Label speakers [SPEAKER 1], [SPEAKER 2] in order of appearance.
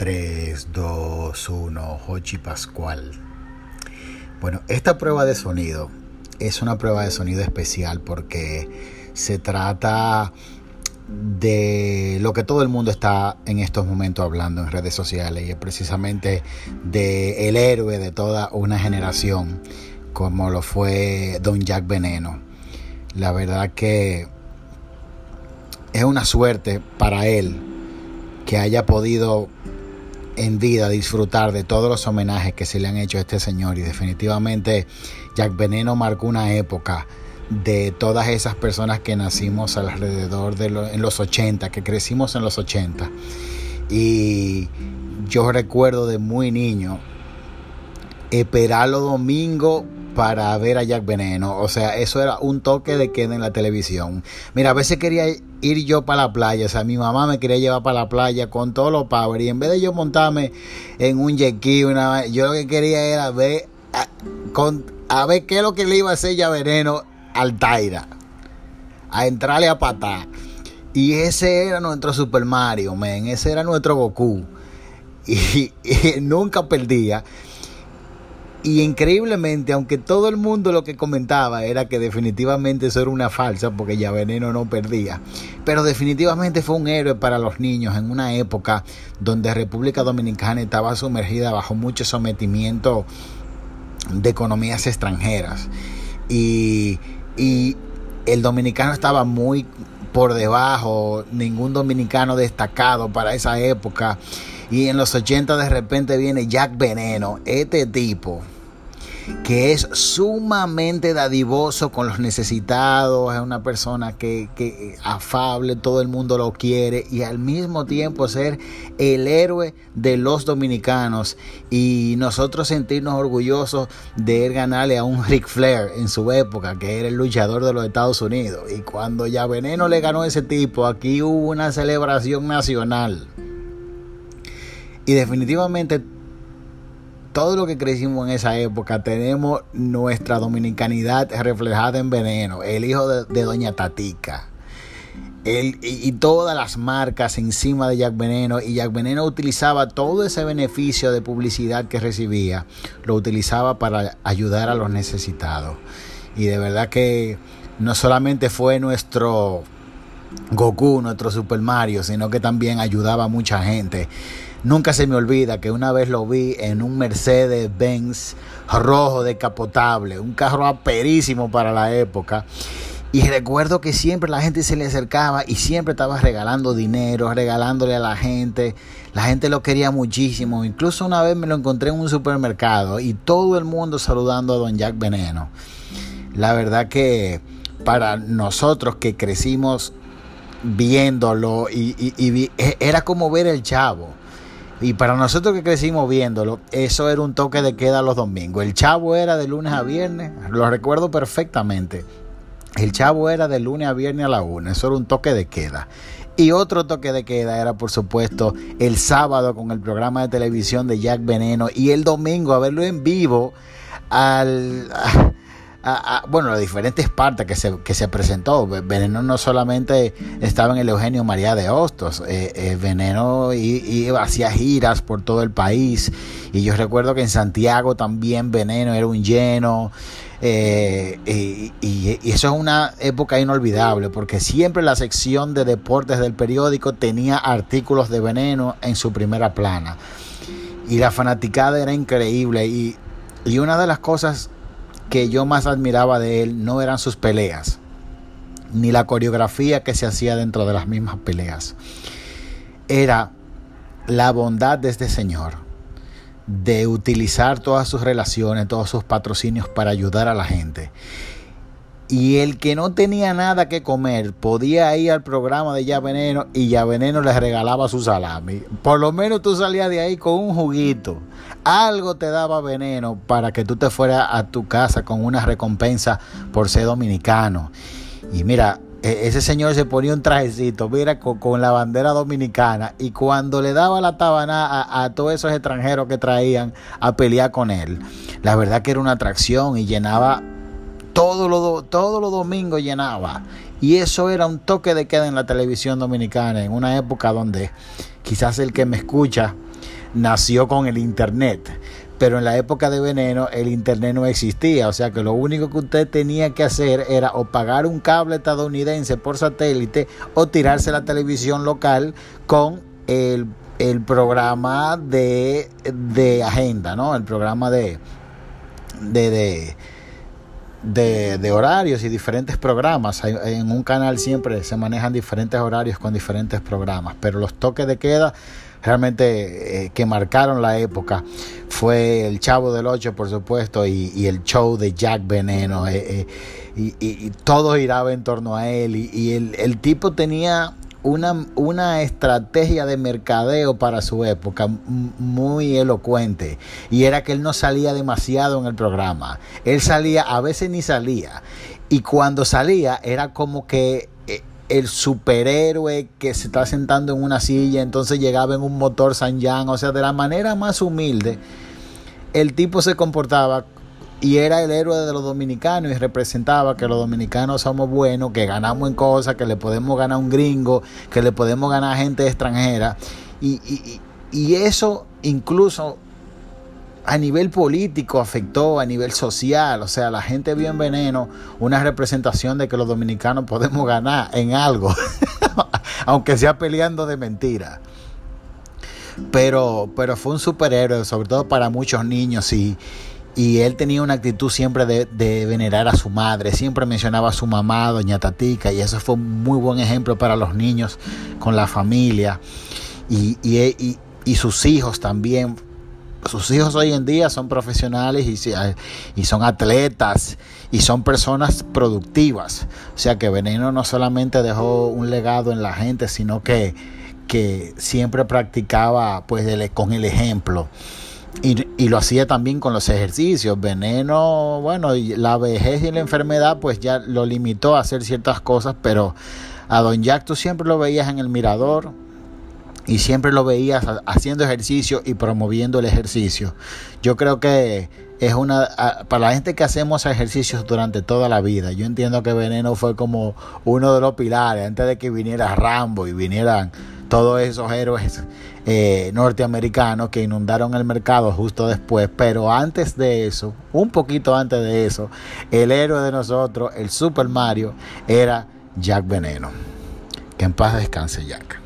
[SPEAKER 1] 3, 2, 1, Hochi Pascual. Bueno, esta prueba de sonido es una prueba de sonido especial porque se trata de lo que todo el mundo está en estos momentos hablando en redes sociales y es precisamente de el héroe de toda una generación como lo fue Don Jack Veneno. La verdad que es una suerte para él que haya podido en vida disfrutar de todos los homenajes que se le han hecho a este señor y definitivamente Jack Veneno marcó una época de todas esas personas que nacimos alrededor de en los 80, que crecimos en los 80. Y yo recuerdo de muy niño esperar los domingos para ver a Jack Veneno. O sea, eso era un toque de queda en la televisión. Mira, a veces quería ir yo para la playa. O sea, mi mamá me quería llevar para la playa con todos los power. Y en vez de yo montarme en un jet una yo lo que quería era ver a, con, a ver qué es lo que le iba a hacer ya Veneno al Taira. A entrarle a patar. Y ese era nuestro Super Mario, man. Ese era nuestro Goku. y nunca perdía. Y increíblemente, aunque todo el mundo lo que comentaba era que definitivamente eso era una falsa, porque ya Veneno no perdía, pero definitivamente fue un héroe para los niños en una época donde República Dominicana estaba sumergida bajo mucho sometimiento de economías extranjeras. Y, y el dominicano estaba muy por debajo, ningún dominicano destacado para esa época. Y en los 80 de repente viene Jack Veneno, este tipo que es sumamente dadivoso con los necesitados, es una persona que, que afable, todo el mundo lo quiere y al mismo tiempo ser el héroe de los dominicanos y nosotros sentirnos orgullosos de él ganarle a un Ric Flair en su época, que era el luchador de los Estados Unidos. Y cuando ya Veneno le ganó a ese tipo, aquí hubo una celebración nacional. Y definitivamente todo lo que crecimos en esa época tenemos nuestra dominicanidad reflejada en Veneno, el hijo de, Doña Tatica. y, y, todas las marcas encima de Jack Veneno y Jack Veneno utilizaba todo ese beneficio de publicidad que recibía, lo utilizaba para ayudar a los necesitados. Y de verdad que no solamente fue nuestro Goku, nuestro Super Mario, sino que también ayudaba a mucha gente. Nunca se me olvida que una vez lo vi en un Mercedes Benz rojo decapotable, un carro aperísimo para la época. Y recuerdo que siempre la gente se le acercaba y siempre estaba regalando dinero, regalándole a la gente. La gente lo quería muchísimo. Incluso una vez me lo encontré en un supermercado y todo el mundo saludando a Don Jack Veneno. La verdad que para nosotros que crecimos viéndolo y, e, era como ver el chavo. Y para nosotros que crecimos viéndolo, eso era un toque de queda los domingos. El chavo era de lunes a viernes, lo recuerdo perfectamente. El chavo era de lunes a viernes a la una, eso era un toque de queda. Y otro toque de queda era, por supuesto, el sábado con el programa de televisión de Jack Veneno y el domingo a verlo en vivo al bueno, las diferentes partes que se, que se presentó. Veneno no solamente estaba en el Eugenio María de Hostos, eh, eh, Veneno hacía giras por todo el país. Y yo recuerdo que en Santiago también Veneno era un lleno. Eh, y, y, eso es una época inolvidable porque siempre la sección de deportes del periódico tenía artículos de veneno en su primera plana y la fanaticada era increíble y, y una de las cosas que yo más admiraba de él no eran sus peleas, ni la coreografía que se hacía dentro de las mismas peleas. Era la bondad de este señor de utilizar todas sus relaciones, todos sus patrocinios para ayudar a la gente. Y el que no tenía nada que comer podía ir al programa de Ya Veneno y Ya Veneno les regalaba su salami. Por lo menos tú salías de ahí con un juguito. Algo te daba veneno para que tú te fueras a tu casa con una recompensa por ser dominicano. Y mira, e-, ese señor se ponía un trajecito, mira, con, la bandera dominicana. Y cuando le daba la tabana a, a, todos esos extranjeros que traían a pelear con él, la verdad que era una atracción y llenaba todo lo, todos los domingos llenaba. Y eso era un toque de queda en la televisión dominicana, en una época donde quizás el que me escucha nació con el Internet. Pero en la época de Veneno el Internet no existía. O sea que lo único que usted tenía que hacer era o pagar un cable estadounidense por satélite o tirarse la televisión local con el, programa de, de agenda, ¿no? El programa de, de de, horarios y diferentes programas. En un canal siempre se manejan diferentes horarios con diferentes programas, pero los toques de queda realmente eh, que marcaron la época fue el Chavo del Ocho, por supuesto, y, el show de Jack Veneno. Eh, eh, y, todo giraba en torno a él. Y, el, el tipo tenía una, una, estrategia de mercadeo para su época muy elocuente y era que él no salía demasiado en el programa. Él salía, a veces ni salía. Y cuando salía era como que eh, el superhéroe que se está sentando en una silla, entonces llegaba en un motor San o sea, de la manera más humilde, el tipo se comportaba y era el héroe de los dominicanos y representaba que los dominicanos somos buenos, que ganamos en cosas, que le podemos ganar a un gringo, que le podemos ganar a gente extranjera. Y, eso incluso a nivel político afectó, a nivel social, o sea, la gente vio en Veneno una representación de que los dominicanos podemos ganar en algo, aunque sea peleando de mentira. Pero, pero fue un superhéroe, sobre todo para muchos niños y, y él tenía una actitud siempre de, venerar a su madre, siempre mencionaba a su mamá, doña Tatica, y eso fue un muy buen ejemplo para los niños con la familia y, y, sus hijos también. Sus hijos hoy en día son profesionales y, y son atletas y son personas productivas. O sea que Veneno no solamente dejó un legado en la gente, sino que, que siempre practicaba pues con el ejemplo. Y, lo hacía también con los ejercicios. Veneno, bueno, y la vejez y la enfermedad pues ya lo limitó a hacer ciertas cosas, pero a Don Jack tú siempre lo veías en el mirador y siempre lo veías haciendo ejercicio y promoviendo el ejercicio. Yo creo que es una para la gente que hacemos ejercicios durante toda la vida. Yo entiendo que Veneno fue como uno de los pilares antes de que viniera Rambo y vinieran todos esos héroes eh, norteamericanos que inundaron el mercado justo después. Pero antes de eso, un poquito antes de eso, el héroe de nosotros, el Super Mario, era Jack Veneno. Que en paz descanse Jack.